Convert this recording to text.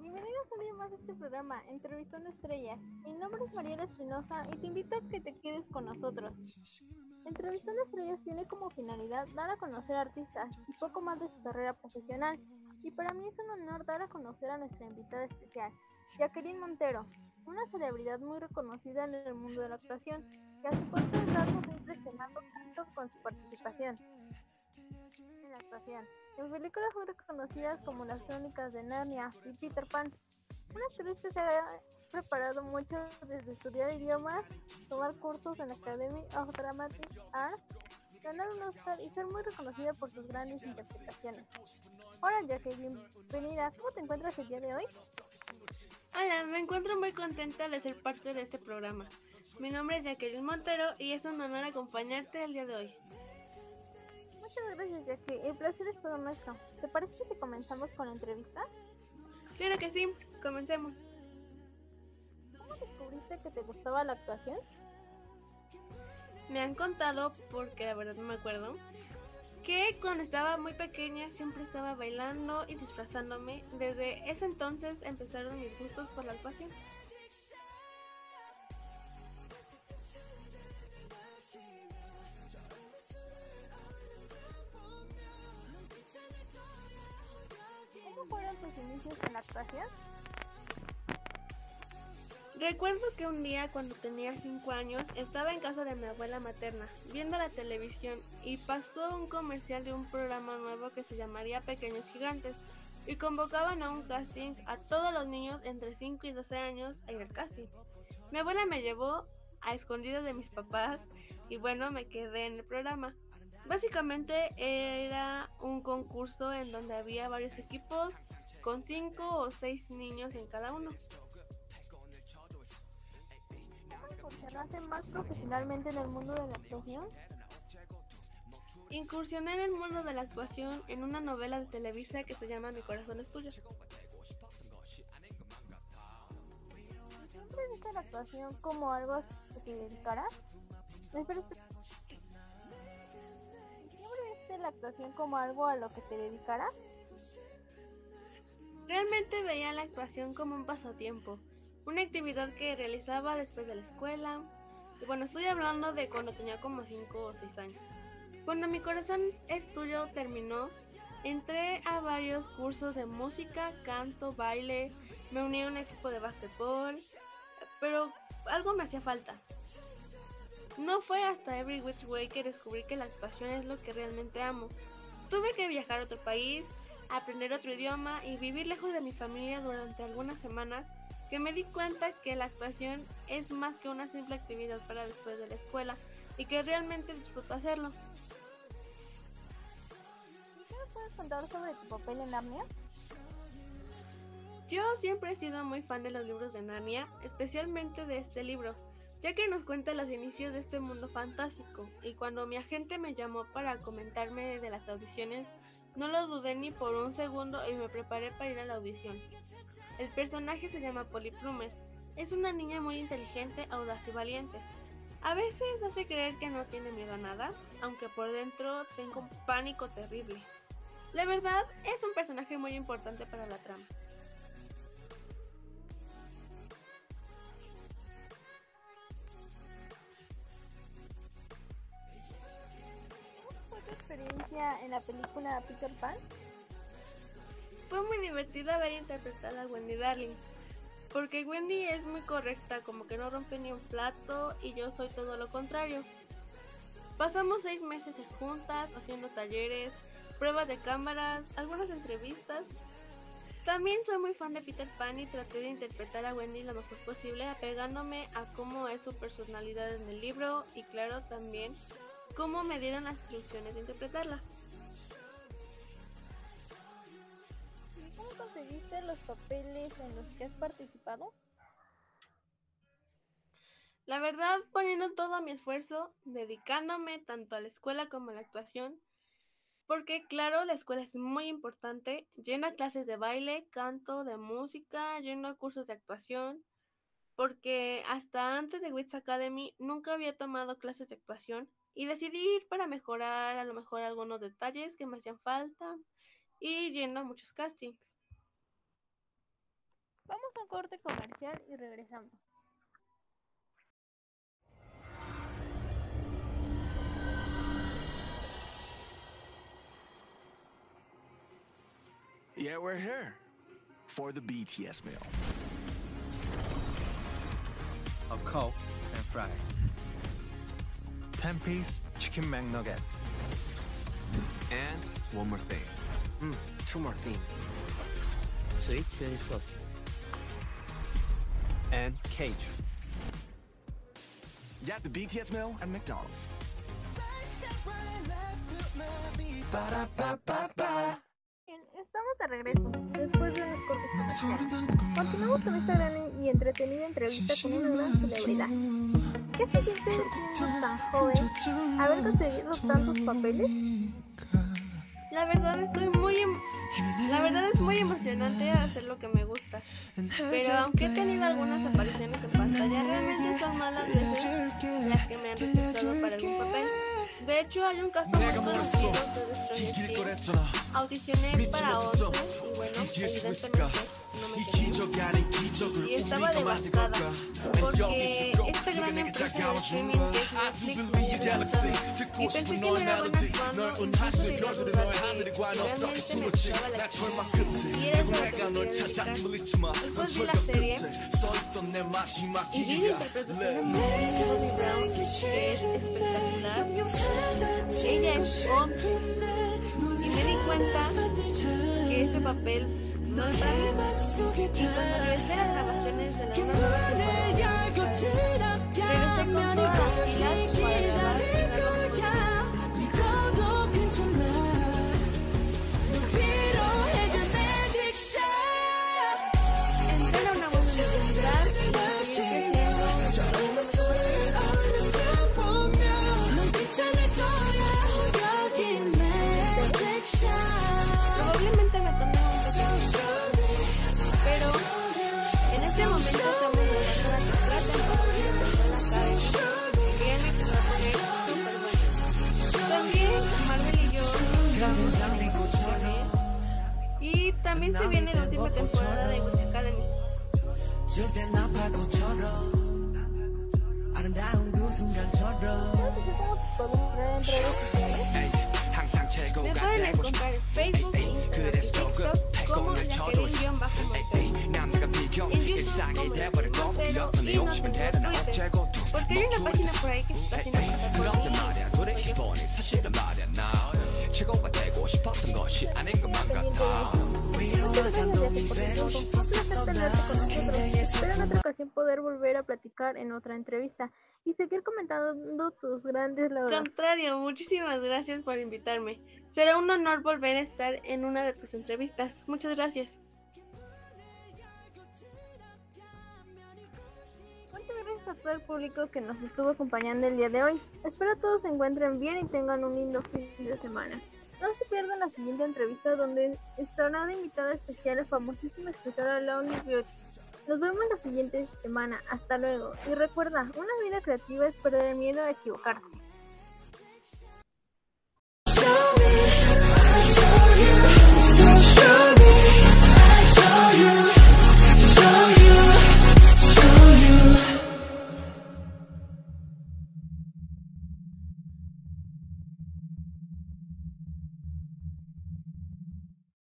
Bienvenidos un día más a este programa, Entrevistando Estrellas. Mi nombre es Mariela Espinosa y te invito a que te quedes con nosotros. Entrevistando Estrellas tiene como finalidad dar a conocer artistas y poco más de su carrera profesional. Y para mí es un honor dar a conocer a nuestra invitada especial, Jacqueline Montero, una celebridad muy reconocida en el mundo de la actuación, que a su corta ha impresionado tanto con su participación en la actuación en películas muy reconocidas como Las Crónicas de Narnia y Peter Pan. Una actriz que se ha preparado mucho desde estudiar idiomas, tomar cursos en la Academy of Dramatic Arts, ganar un Oscar y ser muy reconocida por sus grandes interpretaciones. Hola Jacqueline, bienvenida. ¿Cómo te encuentras el día de hoy? Hola, me encuentro muy contenta de ser parte de este programa. Mi nombre es Jacqueline Montero y es un honor acompañarte el día de hoy. Muchas gracias, Jackie. El placer es todo nuestro. ¿Te parece que comenzamos con la entrevista? Claro que sí, comencemos. ¿Cómo descubriste que te gustaba la actuación? Me han contado, porque la verdad no me acuerdo, que cuando estaba muy pequeña siempre estaba bailando y disfrazándome. Desde ese entonces empezaron mis gustos por la actuación. En la actuación? Recuerdo que un día cuando tenía 5 años estaba en casa de mi abuela materna viendo la televisión y pasó un comercial de un programa nuevo que se llamaría Pequeños Gigantes y convocaban a un casting a todos los niños entre 5 y 12 años en el casting. Mi abuela me llevó a escondidas de mis papás y bueno, me quedé en el programa. Básicamente era un concurso en donde había varios equipos con 5 o 6 niños en cada uno. ¿Incursionaste más profesionalmente en el mundo de la actuación? Incursioné en el mundo de la actuación en una novela de Televisa que se llama Mi corazón es tuyo. ¿Siempre viste la actuación como algo que te? ¿Siempre viste la actuación como algo a lo que te dedicaras? Realmente veía la actuación como un pasatiempo, una actividad que realizaba después de la escuela. Y bueno, estoy hablando de cuando tenía como 5 o 6 años. Cuando mi corazón es tuyo terminó, entré a varios cursos de música, canto, baile, me uní a un equipo de básquetbol, pero algo me hacía falta. No fue hasta Every Which Way que descubrí que la actuación es lo que realmente amo. Tuve que viajar a otro país, aprender otro idioma y vivir lejos de mi familia durante algunas semanas que me di cuenta que la actuación es más que una simple actividad para después de la escuela y que realmente disfruto hacerlo. ¿Y qué puedes contar sobre tu papel en Narnia? Yo siempre he sido muy fan de los libros de Narnia, especialmente de este libro, ya que nos cuenta los inicios de este mundo fantástico, y cuando mi agente me llamó para comentarme de las audiciones, no lo dudé ni por un segundo y me preparé para ir a la audición. El personaje se llama Polly Plumer. Es una niña muy inteligente, audaz y valiente. A veces hace creer que no tiene miedo a nada, aunque por dentro tengo un pánico terrible. La verdad, es un personaje muy importante para la trama. Experiencia en la película Peter Pan? Fue muy divertido ver interpretar a Wendy Darling, porque Wendy es muy correcta, como que no rompe ni un plato y yo soy todo lo contrario. Pasamos seis meses juntas, haciendo talleres, pruebas de cámaras, algunas entrevistas. También soy muy fan de Peter Pan y traté de interpretar a Wendy lo mejor posible, apegándome a cómo es su personalidad en el libro y claro también cómo me dieron las instrucciones de interpretarla. ¿Y cómo conseguiste los papeles en los que has participado? La verdad, poniendo todo mi esfuerzo, dedicándome tanto a la escuela como a la actuación, porque claro, la escuela es muy importante, lleno a clases de baile, canto, de música, lleno cursos de actuación, porque hasta antes de Wits Academy nunca había tomado clases de actuación y decidí ir para mejorar a lo mejor algunos detalles que me hacían falta y yendo a muchos castings. un corte comercial y regresamos. Yeah, we're here for the BTS meal. A Coke and fries. 10 piece chicken McNuggets. And one more thing. Mm, two more things. Sweet chili sauce. And cage. Get the BTS meal at McDonald's. Bien, estamos de regreso, después de unos cortes comerciales. Continuamos con esta gran y entretenida entrevista con una gran celebridad. ¿Qué se siente siendo tan joven, haber conseguido tantos papeles? La verdad estoy muy em- la verdad es muy emocionante hacer lo que me gusta. Pero aunque he tenido algunas apariciones en pantalla, realmente son malas veces las que me han rechazado para algún papel. De hecho, hay un caso muy conocido de King. Audicioné para 11 y bueno, evidentemente no me quedé. Y estaba devastada porque esta gran empresa de streaming que es Netflix me había gustado. Y pensé que no era buena actuando, incluso llegué a dudar de si realmente me gustaba la actriz. Y era eso lo que me quería dedicar. Después vi la serie y vi la interpretación de Bobby Brown, que es espectacular. Ella es 11 y me di cuenta que ese papel no es para mí. Y cuando regresé a las grabaciones de la nueva temporada, regresé con todas las pilas para grabar el nuevo Entré a una buena También se viene la última temporada de Witch Academy. Me pueden encontrar en Facebook, Instagram y TikTok como Nakelin-Bajo En YouTube y Twitter Porque hay una página por ahí que se está haciendo pasar por mí 말이야 Soy yo. 돌이켜보니 사실은 말이야 나 최고가 되고 싶었던 것이 아닌 것만 pendiente 같아 de eso. Muchas gracias, Yati, por tu tiempo. Un placer tenerte con nosotros. Espero en otra ocasión poder volver a platicar en otra entrevista y seguir comentando tus grandes logros. Contrario, muchísimas gracias por invitarme. Será un honor volver a estar en una de tus entrevistas. Muchas gracias. Muchas gracias a todo el público que nos estuvo acompañando el día de hoy. Espero todos se encuentren bien y tengan un lindo fin de semana. No se pierdan la siguiente entrevista donde estará de invitada especial la famosísima escritora Lonely Beauty. Nos vemos la siguiente semana. Hasta luego. Y recuerda, una vida creativa es perder el miedo a equivocarse.